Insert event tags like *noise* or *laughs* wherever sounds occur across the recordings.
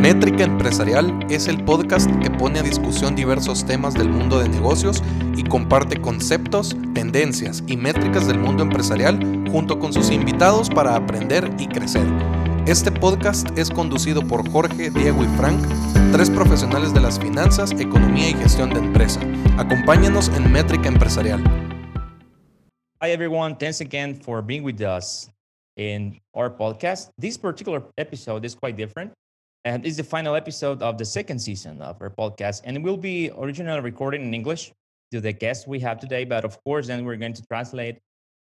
Métrica Empresarial es el podcast que pone a discusión diversos temas del mundo de negocios y comparte conceptos, tendencias y métricas del mundo empresarial junto con sus invitados para aprender y crecer. Este podcast es conducido por Jorge, Diego y Frank, tres profesionales de las finanzas, economía y gestión de empresa. Acompáñanos en Métrica Empresarial. Hi, everyone. Thanks again for being with us in our podcast. This particular episode is quite different. And it's the final episode of the second season of our podcast. And it will be originally recorded in English to the guests we have today. But of course, then we're going to translate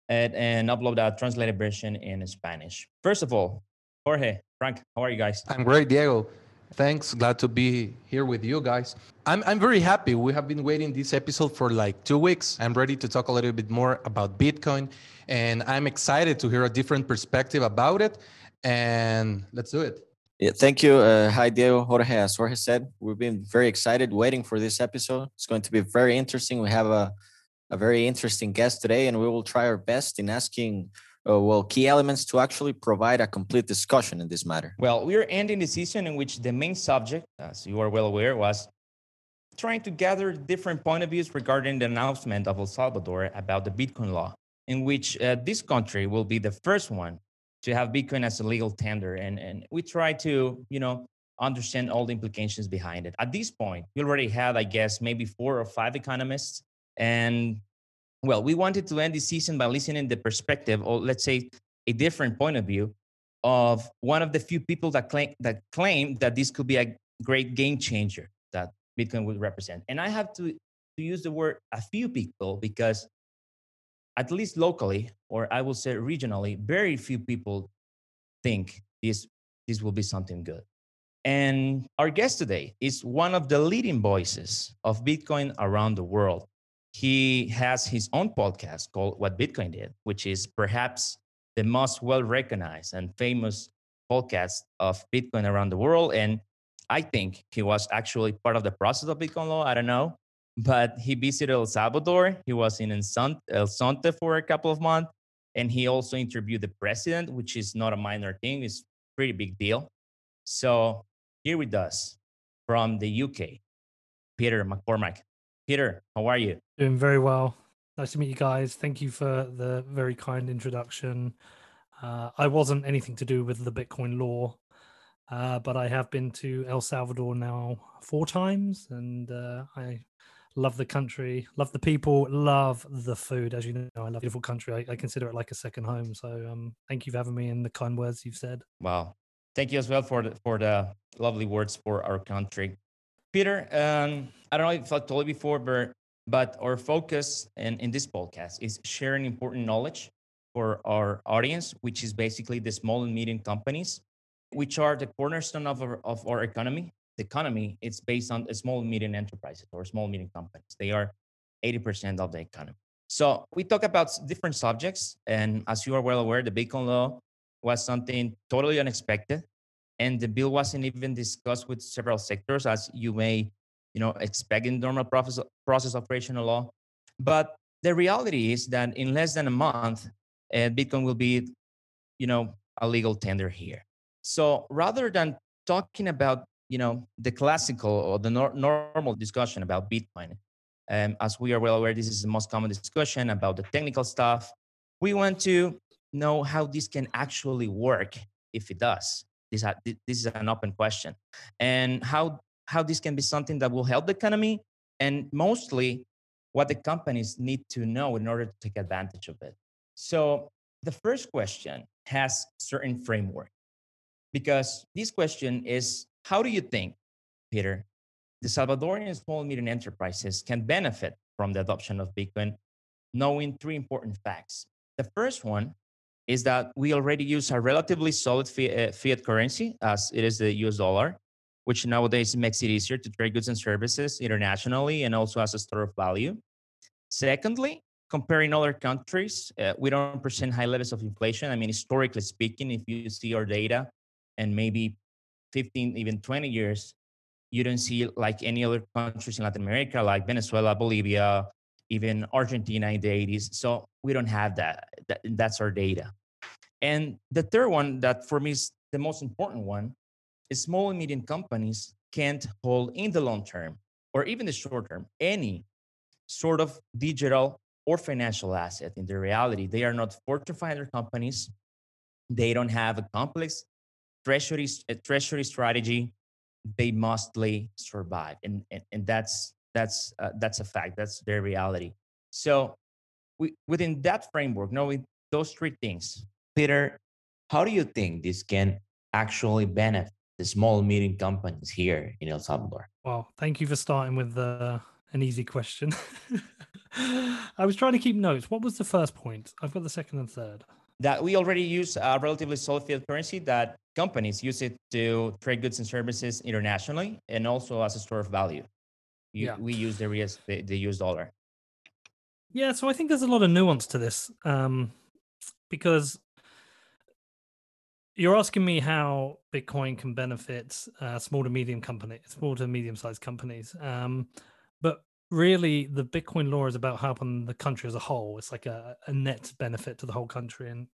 it and upload that translated version in Spanish. First of all, Jorge, Frank, how are you guys? I'm great, Diego. Thanks. Glad to be here with you guys. I'm, I'm very happy. We have been waiting this episode for like two weeks. I'm ready to talk a little bit more about Bitcoin. And I'm excited to hear a different perspective about it. And let's do it. Yeah, thank you. Uh, hi, Diego, Jorge. As Jorge said, we've been very excited waiting for this episode. It's going to be very interesting. We have a, a very interesting guest today, and we will try our best in asking, uh, well, key elements to actually provide a complete discussion in this matter. Well, we're ending the season in which the main subject, as you are well aware, was trying to gather different point of views regarding the announcement of El Salvador about the Bitcoin law, in which uh, this country will be the first one to have Bitcoin as a legal tender. And, and we try to, you know, understand all the implications behind it. At this point, we already had, I guess, maybe four or five economists. And well, we wanted to end this season by listening the perspective, or let's say a different point of view of one of the few people that claim that claim that this could be a great game changer that Bitcoin would represent. And I have to, to use the word a few people because at least locally, or I will say regionally, very few people think this, this will be something good. And our guest today is one of the leading voices of Bitcoin around the world. He has his own podcast called What Bitcoin Did, which is perhaps the most well recognized and famous podcast of Bitcoin around the world. And I think he was actually part of the process of Bitcoin law. I don't know but he visited El Salvador. He was in El Zonte for a couple of months, and he also interviewed the president, which is not a minor thing; it's pretty big deal. So here with us from the UK, Peter McCormack. Peter, how are you? Doing very well. Nice to meet you guys. Thank you for the very kind introduction. Uh, I wasn't anything to do with the Bitcoin law, uh, but I have been to El Salvador now four times, and uh, I love the country, love the people, love the food. As you know, I love beautiful country. I, I consider it like a second home. So um, thank you for having me and the kind words you've said. Wow. Thank you as well for the, for the lovely words for our country. Peter, um, I don't know if I told you before, but, but our focus in, in this podcast is sharing important knowledge for our audience, which is basically the small and medium companies, which are the cornerstone of our, of our economy economy, it's based on small and medium enterprises or small and medium companies. They are 80% of the economy. So we talk about different subjects. And as you are well aware, the Bitcoin law was something totally unexpected. And the bill wasn't even discussed with several sectors, as you may, you know, expect in normal process, process operational law. But the reality is that in less than a month, uh, Bitcoin will be, you know, a legal tender here. So rather than talking about you know the classical or the nor- normal discussion about bitcoin. Um, as we are well aware this is the most common discussion about the technical stuff. We want to know how this can actually work if it does. This, ha- this is an open question. And how how this can be something that will help the economy and mostly what the companies need to know in order to take advantage of it. So the first question has certain framework because this question is how do you think, Peter, the Salvadorian small and medium enterprises can benefit from the adoption of Bitcoin, knowing three important facts? The first one is that we already use a relatively solid uh, fiat currency, as it is the US dollar, which nowadays makes it easier to trade goods and services internationally and also as a store of value. Secondly, comparing other countries, uh, we don't present high levels of inflation. I mean, historically speaking, if you see our data and maybe 15, even 20 years, you don't see like any other countries in Latin America, like Venezuela, Bolivia, even Argentina in the 80s. So we don't have that. that. That's our data. And the third one that for me is the most important one is small and medium companies can't hold in the long term or even the short term any sort of digital or financial asset in the reality. They are not Fortune 500 companies. They don't have a complex treasury, a treasury strategy. They mostly survive. And, and, and that's, that's, uh, that's a fact. That's their reality. So we, within that framework, knowing those three things, Peter, how do you think this can actually benefit the small medium companies here in El Salvador? Well, thank you for starting with uh, an easy question. *laughs* I was trying to keep notes. What was the first point? I've got the second and third. That we already use a relatively solid fiat currency that companies use it to trade goods and services internationally and also as a store of value. You, yeah. We use the, the, the US dollar. Yeah, so I think there's a lot of nuance to this um, because you're asking me how Bitcoin can benefit uh, small to medium companies, small to medium sized companies. Um, but really, the Bitcoin law is about helping the country as a whole. It's like a, a net benefit to the whole country. And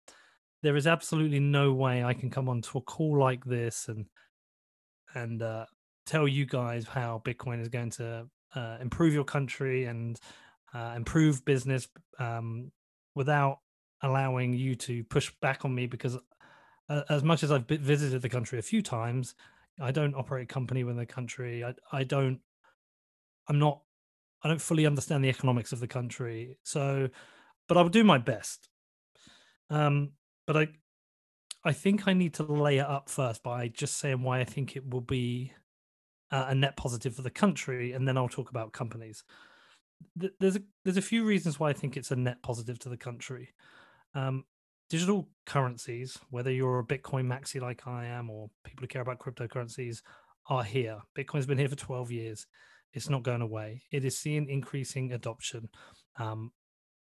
there is absolutely no way I can come onto a call like this and and uh, tell you guys how Bitcoin is going to uh, improve your country and uh, improve business um, without allowing you to push back on me because uh, as much as I've visited the country a few times, I don't operate a company within the country. I I don't. I'm not. I don't fully understand the economics of the country. So, but I will do my best. Um, but I, I think I need to lay it up first by just saying why I think it will be uh, a net positive for the country, and then I'll talk about companies. There's a there's a few reasons why I think it's a net positive to the country. Um, digital currencies, whether you're a Bitcoin maxi like I am or people who care about cryptocurrencies, are here. Bitcoin's been here for 12 years. It's not going away. It is seeing increasing adoption. Um,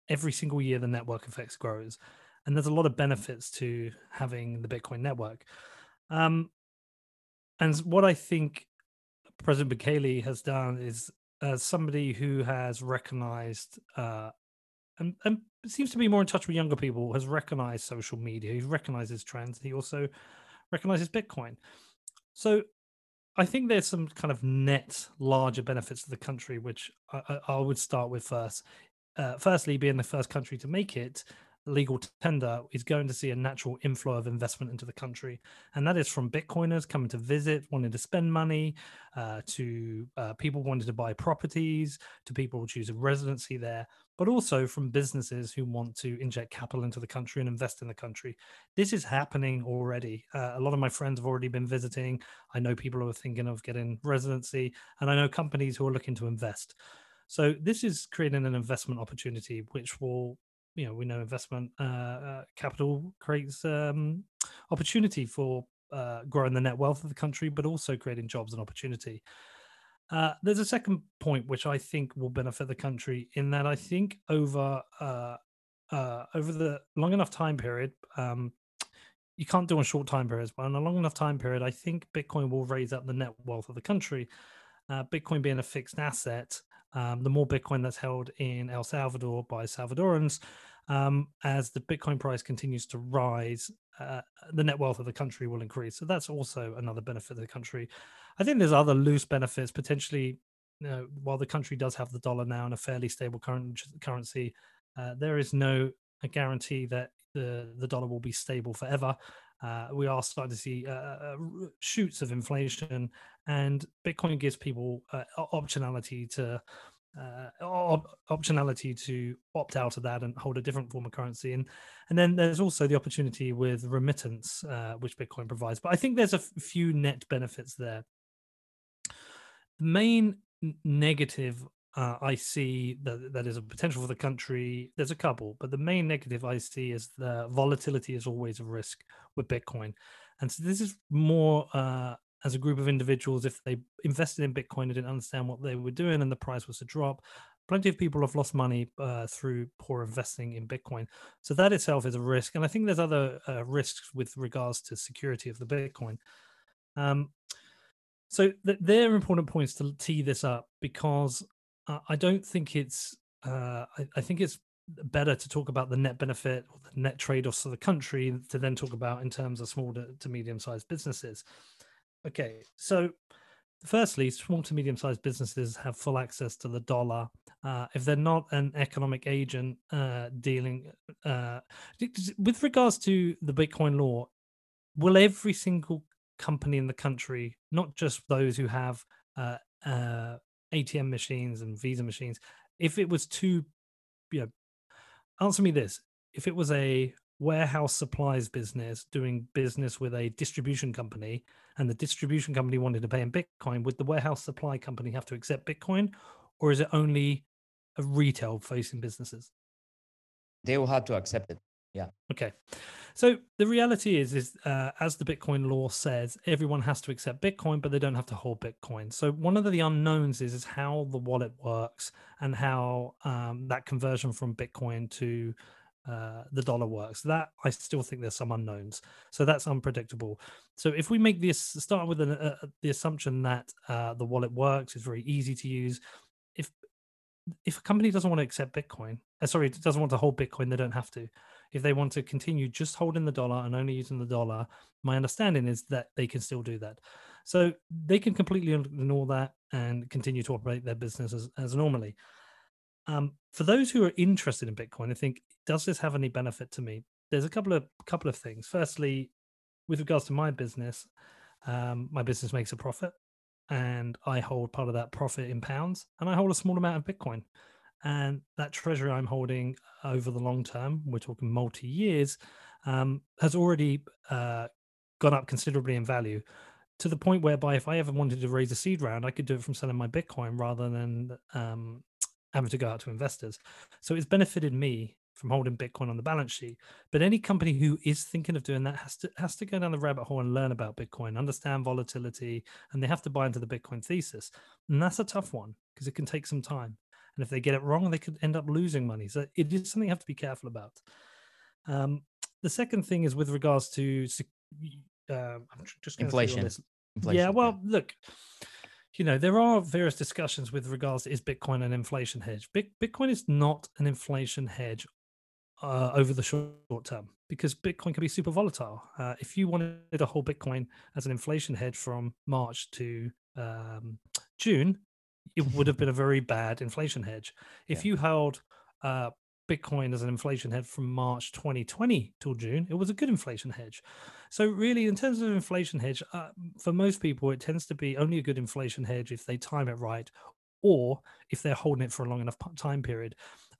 every single year, the network effects grows. And there's a lot of benefits to having the Bitcoin network. Um, and what I think President Bukele has done is, as somebody who has recognized uh, and, and seems to be more in touch with younger people, has recognized social media, he recognizes trends, he also recognizes Bitcoin. So I think there's some kind of net larger benefits to the country, which I, I would start with first. Uh, firstly, being the first country to make it, legal tender is going to see a natural inflow of investment into the country. And that is from Bitcoiners coming to visit, wanting to spend money, uh, to uh, people wanting to buy properties, to people choosing residency there, but also from businesses who want to inject capital into the country and invest in the country. This is happening already. Uh, a lot of my friends have already been visiting. I know people who are thinking of getting residency, and I know companies who are looking to invest. So this is creating an investment opportunity, which will you know we know investment uh, uh, capital creates um, opportunity for uh, growing the net wealth of the country, but also creating jobs and opportunity. Uh, there's a second point which I think will benefit the country in that I think over uh, uh, over the long enough time period, um, you can't do on short time periods, but on a long enough time period, I think Bitcoin will raise up the net wealth of the country. Bitcoin being a fixed asset, um, the more Bitcoin that's held in El Salvador by Salvadorans, um, as the Bitcoin price continues to rise, uh, the net wealth of the country will increase. So that's also another benefit of the country. I think there's other loose benefits potentially. You know, while the country does have the dollar now and a fairly stable current currency, uh, there is no guarantee that the the dollar will be stable forever. Uh, we are starting to see uh, uh shoots of inflation, and Bitcoin gives people uh, optionality to uh, op- optionality to opt out of that and hold a different form of currency. And and then there's also the opportunity with remittance, uh, which Bitcoin provides. But I think there's a f- few net benefits there. The main negative uh, I see that that is a potential for the country. There's a couple, but the main negative I see is the volatility is always a risk with Bitcoin, and so this is more uh, as a group of individuals, if they invested in Bitcoin and didn't understand what they were doing and the price was to drop, plenty of people have lost money uh, through poor investing in Bitcoin. So that itself is a risk. And I think there's other uh, risks with regards to security of the Bitcoin. Um, so th- they're important points to tee this up because uh, I don't think it's. Uh, I, I think it's better to talk about the net benefit or the net trade-offs of the country to then talk about in terms of small to, to medium-sized businesses Okay, so firstly, small to medium sized businesses have full access to the dollar. Uh, if they're not an economic agent uh, dealing uh, with regards to the Bitcoin law, will every single company in the country, not just those who have uh, uh, ATM machines and Visa machines, if it was too, you know, answer me this: if it was a warehouse supplies business doing business with a distribution company and the distribution company wanted to pay in bitcoin would the warehouse supply company have to accept bitcoin or is it only a retail facing businesses They will have to accept it. Okay so the reality is is uh, as the bitcoin law says everyone has to accept bitcoin but they don't have to hold bitcoin so one of the unknowns is is how the wallet works and how um, that conversion from bitcoin to uh, the dollar works. That I still think there's some unknowns, so that's unpredictable. So if we make this start with an, uh, the assumption that uh, the wallet works, it's very easy to use. If if a company doesn't want to accept Bitcoin, uh, sorry, doesn't want to hold Bitcoin, they don't have to. If they want to continue just holding the dollar and only using the dollar, my understanding is that they can still do that. So they can completely ignore that and continue to operate their business as, as normally. Um, for those who are interested in Bitcoin, I think, does this have any benefit to me? There's a couple of couple of things. Firstly, with regards to my business, um, my business makes a profit, and I hold part of that profit in pounds, and I hold a small amount of Bitcoin. And that treasury I'm holding over the long term, we're talking multi years, um, has already uh, gone up considerably in value to the point whereby if I ever wanted to raise a seed round, I could do it from selling my Bitcoin rather than um, having to go out to investors. So it's benefited me from holding Bitcoin on the balance sheet. But any company who is thinking of doing that has to has to go down the rabbit hole and learn about Bitcoin, understand volatility, and they have to buy into the Bitcoin thesis. And that's a tough one because it can take some time. And if they get it wrong, they could end up losing money. So it is something you have to be careful about. Um, the second thing is with regards to uh, I'm just gonna see all Inflation. Inflation, yeah, well, look, you know, there are various discussions with regards to is Bitcoin an inflation hedge? Bitcoin is not an inflation hedge uh, over the short term because Bitcoin can be super volatile. Uh, if you wanted to hold Bitcoin as an inflation hedge from March to um, June, it would have been a very bad inflation hedge. If Yeah. you held uh, Bitcoin as an inflation hedge from March 2020 till June, it was a good inflation hedge. So, really, in terms of inflation hedge, uh, for most people, it tends to be only a good inflation hedge if they time it right or if they're holding it for a long enough time period.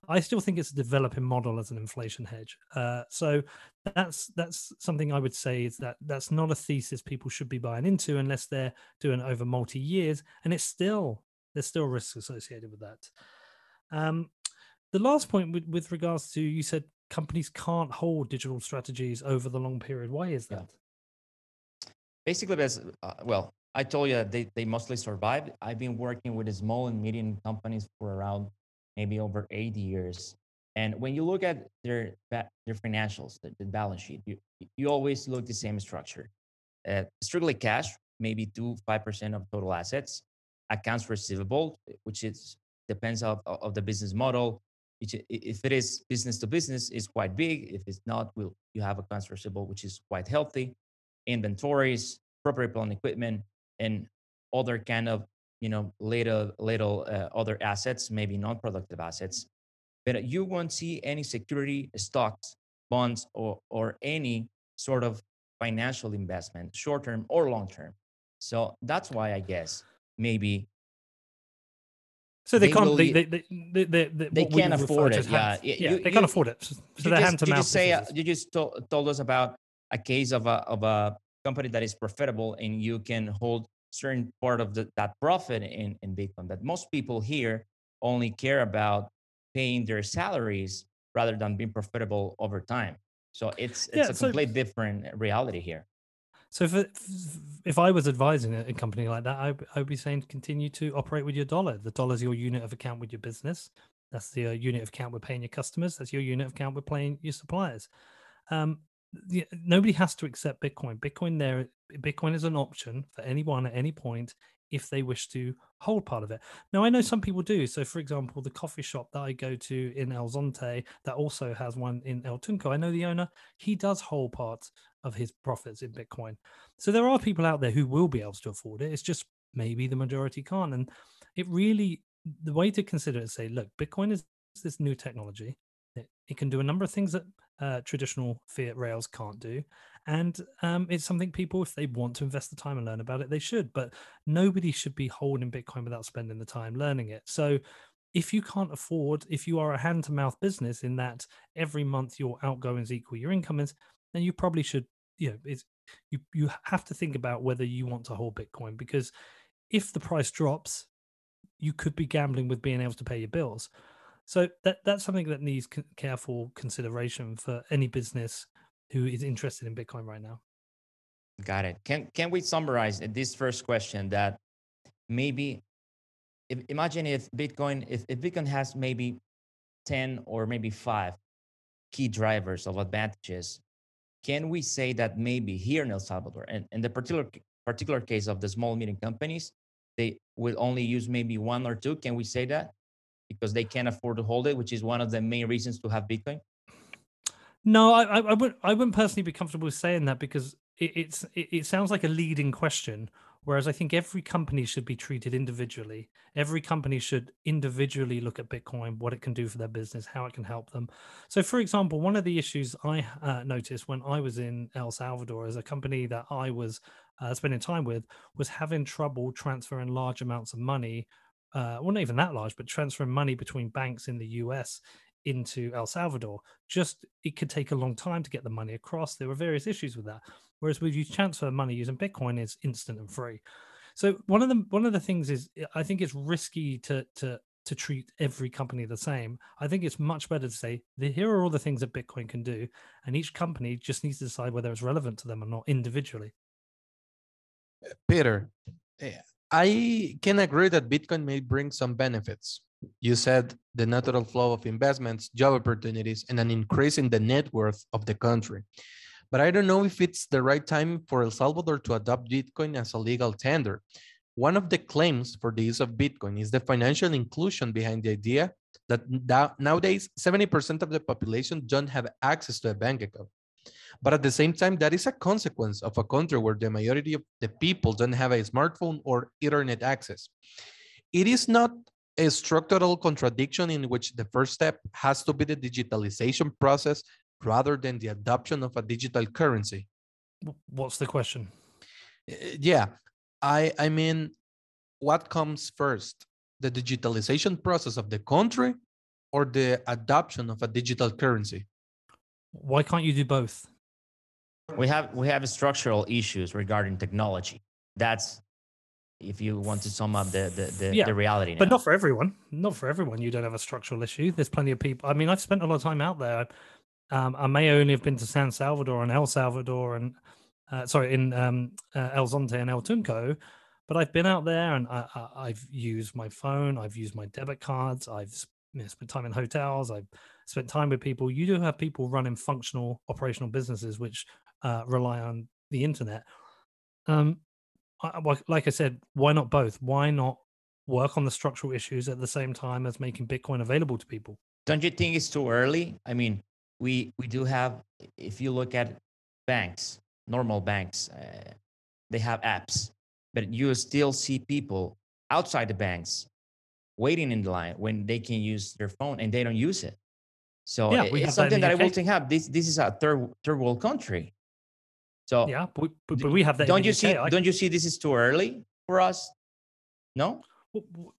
I still think it's a developing model as an inflation hedge. Uh, so that's that's something I would say is that that's not a thesis people should be buying into unless they're doing it over multi years, and it's still there's still risks associated with that. Um, the last point with, with regards to you said companies can't hold digital strategies over the long period. Why is Yeah. that? basically because uh, well i told you they, they mostly survived i've been working with small and medium companies for around maybe over eight years and when you look at their their financials the, the balance sheet you, you always look the same structure uh, strictly cash maybe 2 5% of total assets accounts receivable which is depends of, of the business model if it is business to business is quite big if it's not will you have accounts receivable which is quite healthy inventories, property plant equipment, and other kind of you know little little uh, other assets, maybe non-productive assets. But you won't see any security stocks, bonds, or or any sort of financial investment, short term or long term. So that's why I guess maybe So they, They can't. They they they, they, they, they, they what we can't afford it, yeah. yeah, you- they can't afford it. So they're hand to you mouth. just say uh, you just to- told us about a case of a of a company that is profitable and you can hold certain part of the, that profit in in Bitcoin. But most people here only care about paying their salaries rather than being profitable over time. So it's it's Yeah, a so- complete different reality here. So if if I was advising a company like that, I I would be saying continue to operate with your dollar. The dollar is your unit of account with your business. That's the uh, unit of account we're paying your customers. That's your unit of account we're paying your suppliers. Um, the- nobody has to accept Bitcoin. Bitcoin there Bitcoin is an option for anyone at any point if they wish to hold part of it. Now, I know some people do. So, for example, the coffee shop that I go to in El Zonte that also has one in El Tunco, I know the owner, he does hold part of his profits in Bitcoin. So, there are people out there who will be able to afford it. It's just maybe the majority can't. And it really, the way to consider it is say, look, Bitcoin is this new technology. It, it can do a number of things that uh, traditional fiat rails can't do. And um, it's something people, if they want to invest the time and learn about it, they should. But nobody should be holding Bitcoin without spending the time learning it. So if you can't afford, if you are a hand to mouth business in that every month your outgoings equal your incomings, then you probably should, you know, it's you you have to think about whether you want to hold Bitcoin because if the price drops, you could be gambling with being able to pay your bills. So that that's something that needs careful consideration for any business who is interested in Bitcoin right now. Got it. Can can we summarize uh, this first question that maybe if, imagine if Bitcoin if, if Bitcoin has maybe 10 or maybe five key drivers of advantages, can we say that maybe here in El Salvador and in the particular particular case of the small medium companies, they will only use maybe one or two? Can we say that? because they can't afford to hold it, which is one of the main reasons to have Bitcoin? No, I, I, I wouldn't. I wouldn't personally be comfortable saying that because it, it's it, it sounds like a leading question. Whereas I think every company should be treated individually. Every company should individually look at Bitcoin, what it can do for their business, how it can help them. So, for example, one of the issues I uh, noticed when I was in El Salvador as a company that I was uh, spending time with was having trouble transferring large amounts of money uh, well, not even that large, but transferring money between banks in the US into El Salvador. Just it could take a long time to get the money across. There were various issues with that. Whereas with you transfer money using Bitcoin, is instant and free. So one of the one of the things is I think it's risky to to to treat every company the same. I think it's much better to say here are all the things that Bitcoin can do, and each company just needs to decide whether it's relevant to them or not individually. Peter, eh, I can agree that Bitcoin may bring some benefits. You said the natural flow of investments, job opportunities, and an increase in the net worth of the country. But I don't know if it's the right time for El Salvador to adopt Bitcoin as a legal tender. One of the claims for the use of Bitcoin is the financial inclusion behind the idea that nowadays 70% of the population don't have access to a bank account. But at the same time, that is a consequence of a country where the majority of the people don't have a smartphone or internet access. It is not a structural contradiction in which the first step has to be the digitalization process rather than the adoption of a digital currency. What's the question? Eh, yeah, I I mean, what comes first, the digitalization process of the country or the adoption of a digital currency? Why can't you do both? we have we have structural issues regarding technology. That's if you want to sum up the the, the, yeah, the reality. Now. But not for everyone. Not for everyone. You don't have a structural issue. There's plenty of people. I mean, I've spent a lot of time out there. Um, I may only have been to San Salvador and El Salvador and uh, sorry in um, uh, El Zonte and El Tunco, but I've been out there and I, have used my phone. I've used my debit cards. I've you know, spent time in hotels. I've spent time with people. You do have people running functional operational businesses, which uh, rely on the internet. Um, I, like I said, why not both? Why not work on the structural issues at the same time as making Bitcoin available to people? Don't you think it's too early? I mean, we we do have. If you look at banks, normal banks, uh, they have apps, but you still see people outside the banks waiting in the line when they can use their phone and they don't use it. So yeah, it's something that, that I will think have. This this is a third third world country. So yeah, but, but, but we have that. Don't you see? Don't you see this is too early for us? No,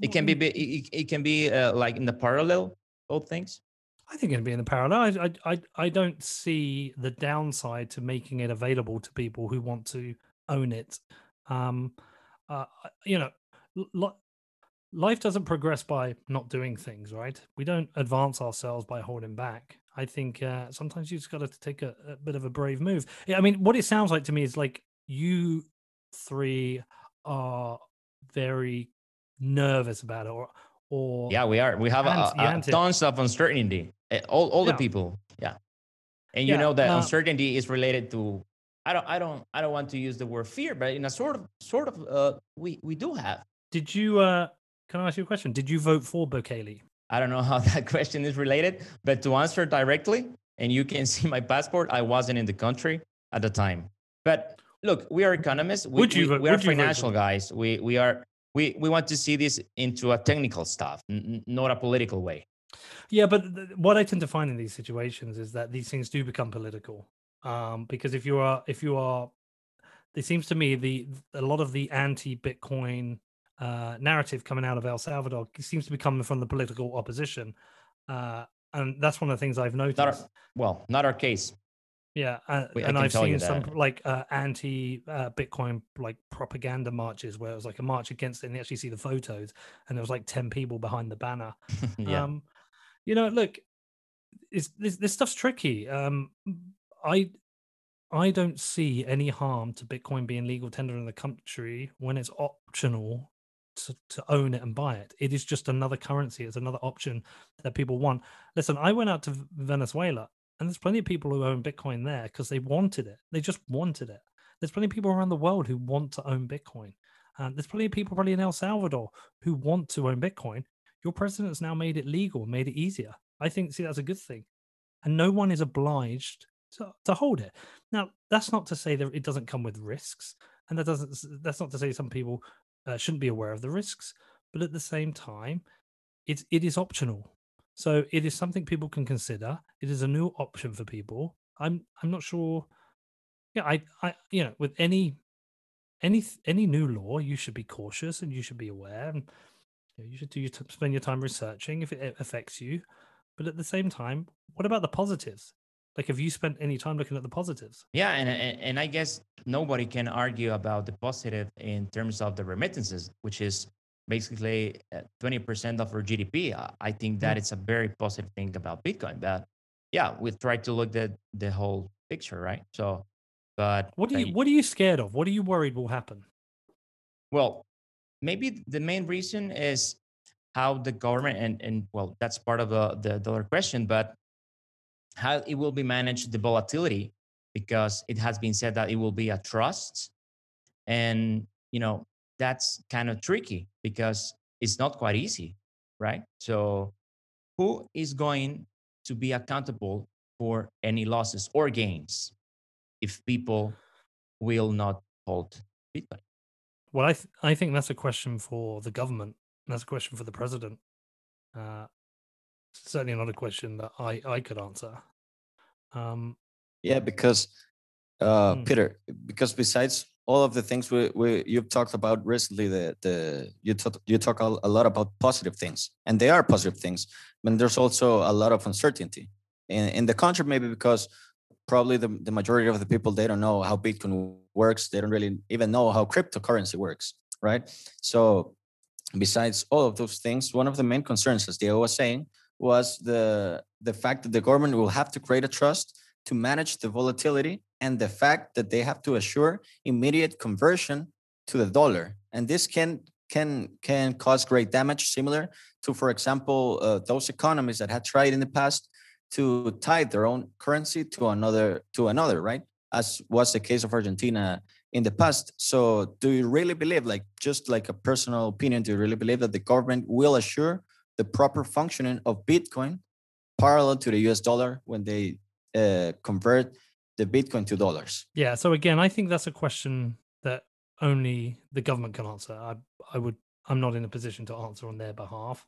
it can be. It, it can be uh, like in the parallel both things. I think it'd be in the parallel. I, I I don't see the downside to making it available to people who want to own it. Um, uh, you know, life doesn't progress by not doing things, right? We don't advance ourselves by holding back. I think uh, sometimes you just got to take a, a, bit of a brave move. Yeah, I mean, what it sounds like to me is like you three are very nervous about it, or or yeah, we are. We have a, a, tons of uncertainty. All all yeah. the people, yeah, and you yeah, know that uh, uncertainty is related to I don't I don't I don't want to use the word fear, but in a sort of sort of uh, we we do have. Did you? uh Can I ask you a question? Did you vote for Bukele? I don't know *laughs* how that question is related, but to answer directly, and you can *laughs* see my passport, I wasn't in the country at the time. But look, we are economists. We, Would you we, we are would you vote for financial guys. We we are we we want to see this into a technical stuff, n- not a political way. Yeah, but th- what I tend to find in these situations is that these things do become political. Um, because if you are, if you are, it seems to me the a lot of the anti-Bitcoin uh, narrative coming out of El Salvador seems to be coming from the political opposition, uh, and that's one of the things I've noticed. Not our, well, not our case. Yeah, uh, and I've seen some like uh, anti uh, Bitcoin like propaganda marches where it was like a march against it, and you actually see the photos, and there was like ten people behind the banner. *laughs* yeah. Um, you know, look, this this stuff's tricky. Um, I I don't see any harm to Bitcoin being legal tender in the country when it's optional to, to own it and buy it. It is just another currency. It's another option that people want. Listen, I went out to Venezuela, and there's plenty of people who own Bitcoin there because they wanted it. They just wanted it. There's plenty of people around the world who want to own Bitcoin. And there's plenty of people probably in El Salvador who want to own Bitcoin your president's now made it legal, made it easier. I think, see, that's a good thing. And no one is obliged to, to hold it. Now, that's not to say that it doesn't come with risks. And that doesn't, that's not to say some people uh, shouldn't be aware of the risks. But at the same time, it's, it is optional. So it is something people can consider. It is a new option for people. I'm, I'm not sure. Yeah, I, I, you know, with any, any, any new law, you should be cautious and you should be aware. And you, know, you should do your t- spend your time researching if it affects you. But at the same time, what about the positives? Like, have you spent any time looking at the positives? Yeah, and, and I guess nobody can argue about the positive in terms of the remittances, which is basically uh, twenty percent of our GDP. I- I think that Mm. it's a very positive thing about Bitcoin. But yeah, we try to look at the whole picture, right? So, but What are you What are you scared of? What are you worried will happen? well, maybe the main reason is how the government and and well, that's part of the the, the other question, but how it will be managed the volatility because it has been said that it will be a trust and you know that's kind of tricky because it's not quite easy right so who is going to be accountable for any losses or gains if people will not hold bitcoin Well, I th- I think that's a question for the government. That's a question for the president. Uh, certainly not a question that I I could answer. Um, Yeah, because uh, Mm. Peter, because besides all of the things we, we you've talked about recently, the the you talk you talk a, a lot about positive things, and they are positive things. But there's also a lot of uncertainty in in the country, maybe because probably the, the majority of the people they don't know how Bitcoin works. They don't really even know how cryptocurrency works, right? So besides all of those things, one of the main concerns, as Diego was saying, was the the fact that the government will have to create a trust to manage the volatility and the fact that they have to assure immediate conversion to the dollar. And this can can can cause great damage similar to for example uh, those economies that had tried in the past to tie their own currency to another to another right? As was the case of argentina in the past. So do you really believe like just like a personal opinion do you really believe that the government will assure the proper functioning of bitcoin parallel to the us dollar when they uh, convert the Bitcoin to dollars? Yeah. So again, I think that's a question that only the government can answer. I, I would, I'm not in a position to answer on their behalf,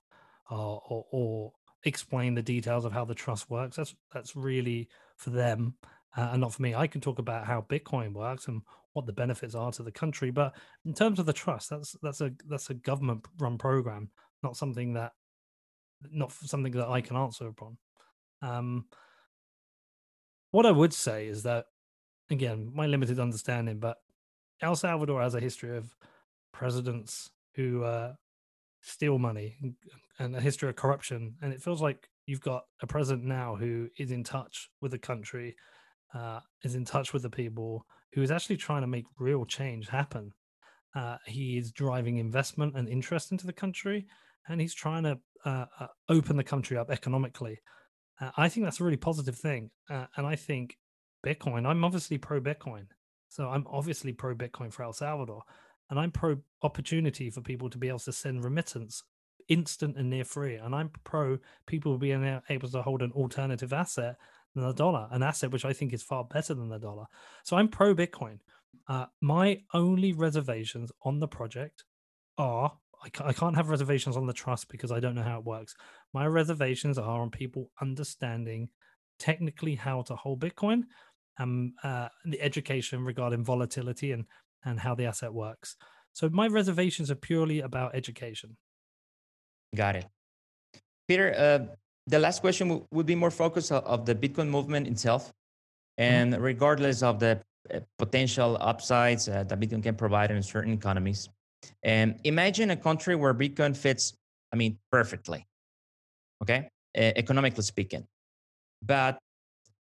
uh, or, or explain the details of how the trust works. That's that's really for them uh, and not for me. I can talk about how Bitcoin works and what the benefits are to the country, but in terms of the trust, that's that's a that's a government run program, not something that not something that I can answer upon. Um, what I would say is that, again, my limited understanding, but El Salvador has a history of presidents who uh, steal money and- a history of corruption. And it feels like you've got a president now who is in touch with the country, uh, is in touch with the people, who is actually trying to make real change happen. Uh, he is driving investment and interest into the country, and he's trying to uh, uh, open the country up economically. Uh, I think that's a really positive thing. Uh, and I think Bitcoin, I'm obviously pro Bitcoin. So I'm obviously pro Bitcoin for El Salvador, and I'm pro opportunity for people to be able to send remittance instant and near free. And I'm pro people being able to hold an alternative asset than the dollar, an asset which I think is far better than the dollar. So I'm pro Bitcoin. Uh, my only reservations on the project are I I can't have reservations on the trust because I don't know how it works. My reservations are on people understanding technically how to hold Bitcoin and uh, the education regarding volatility and and how the asset works. So my reservations are purely about education. Got it. Peter, uh, the last question w- would be more focused of, the Bitcoin movement itself. And regardless of the uh, potential upsides uh, that Bitcoin can provide in certain economies, and imagine a country where Bitcoin fits, I mean, perfectly, okay, e- economically speaking. But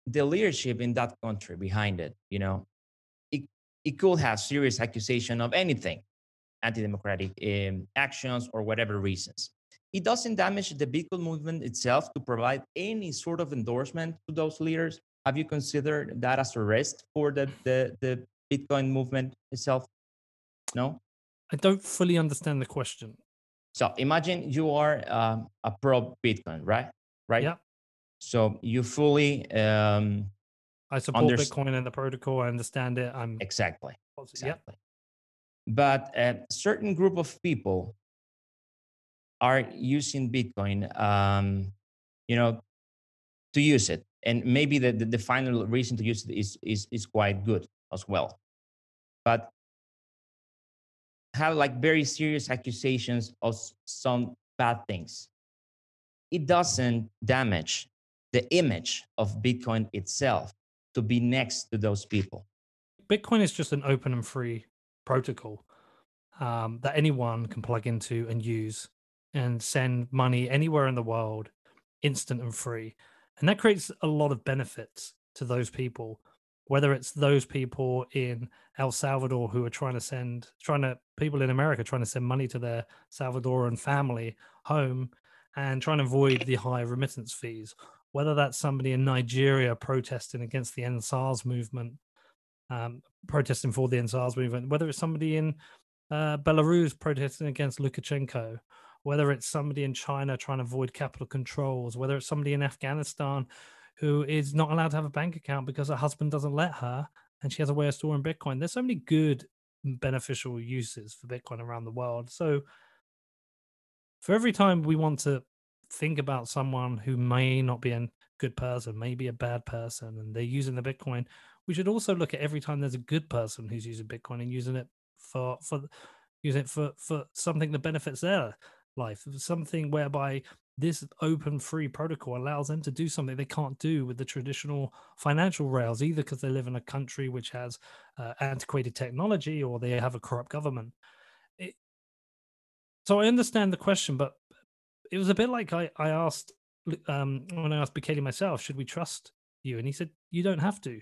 the leadership in that country behind it, you know, it, it could have serious accusation of anything, anti-democratic um, actions or whatever reasons. It doesn't damage the Bitcoin movement itself to provide any sort of endorsement to those leaders. Have you considered that as a risk for the, the, the Bitcoin movement itself? No? I don't fully understand the question. So imagine you are um, a pro Bitcoin, right? Right. Yeah. So you fully um, I support Bitcoin and the protocol. I understand it. I'm exactly. Yeah. exactly. But a certain group of people are using Bitcoin, um, you know, to use it, and maybe the, the, the final reason to use it is is is quite good as well. But have like very serious accusations of some bad things. It doesn't damage the image of Bitcoin itself to be next to those people. Bitcoin is just an open and free protocol um, that anyone can plug into and use and send money anywhere in the world, instant and free. And that creates a lot of benefits to those people, whether it's those people in El Salvador who are trying to send, trying to, people in America trying to send money to their Salvadoran family home and trying to avoid the high remittance fees, whether that's somebody in Nigeria protesting against the EndSARS movement um, protesting for the EndSARS movement, whether it's somebody in uh, Belarus protesting against Lukashenko, whether it's somebody in China trying to avoid capital controls, whether it's somebody in Afghanistan who is not allowed to have a bank account because her husband doesn't let her and she has a way of storing Bitcoin. There's so many good beneficial uses for Bitcoin around the world. So for every time we want to think about someone who may not be a good person, may be a bad person, and they're using the Bitcoin, we should also look at every time there's a good person who's using Bitcoin and using it for for using it for for something that benefits their life, something whereby this open free protocol allows them to do something they can't do with the traditional financial rails, either because they live in a country which has uh, antiquated technology or they have a corrupt government. It, so I understand the question, but it was a bit like I, I asked um, when I asked Bukele myself, should we trust you? And he said, you don't have to.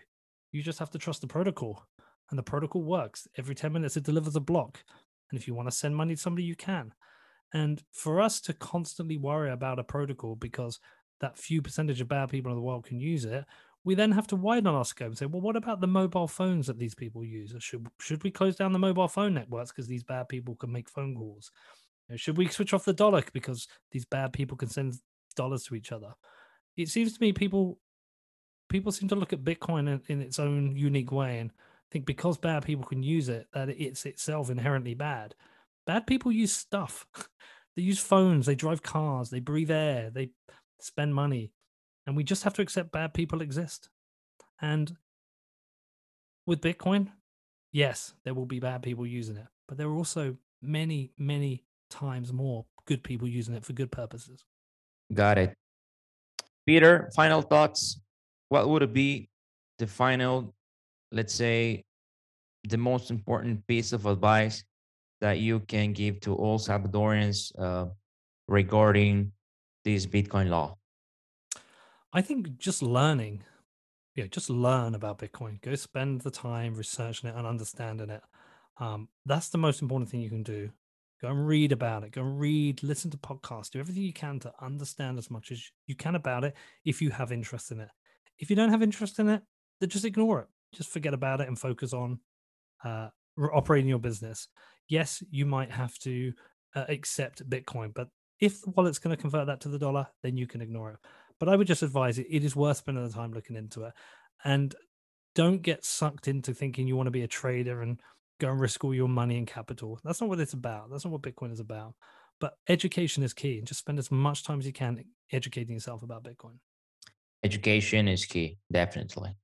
You just have to trust the protocol. And the protocol works. Every 10 minutes, it delivers a block. And if you want to send money to somebody, you can. And for us to constantly worry about a protocol because that few percentage of bad people in the world can use it, we then have to widen our scope and say, well, what about the mobile phones that these people use? Should should we close down the mobile phone networks because these bad people can make phone calls? Should we switch off the dollar because these bad people can send dollars to each other? It seems to me people people seem to look at Bitcoin in, in its own unique way and think because bad people can use it that it's itself inherently bad. Bad people use stuff. *laughs* they use phones, they drive cars, they breathe air, they spend money. And we just have to accept bad people exist. And with Bitcoin, yes, there will be bad people using it, but there are also many, many times more good people using it for good purposes. Got it. Peter, final thoughts. What would it be the final, let's say, the most important piece of advice that you can give to all Salvadorians uh, regarding this Bitcoin law? I think just learning, yeah, just learn about Bitcoin. Go spend the time researching it and understanding it. Um, that's the most important thing you can do. Go and read about it. Go and read, listen to podcasts, do everything you can to understand as much as you can about it if you have interest in it. If you don't have interest in it, then just ignore it. Just forget about it and focus on uh, operating your business. Yes, you might have to uh, accept Bitcoin, but if the wallet's going to convert that to the dollar, then you can ignore it. But I would just advise it, it is worth spending the time looking into it. And don't get sucked into thinking you want to be a trader and go and risk all your money and capital. That's not what it's about. That's not what Bitcoin is about. But education is key and just spend as much time as you can educating yourself about Bitcoin. Education is key, definitely.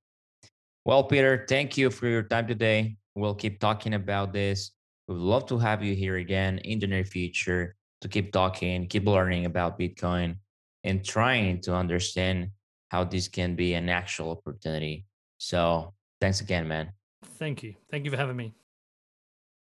Well, Peter, thank you for your time today. We'll keep talking about this. We'd love to have you here again in the near future to keep talking, keep learning about Bitcoin, and trying to understand how this can be an actual opportunity. So, thanks again, man. Thank you. Thank you for having me.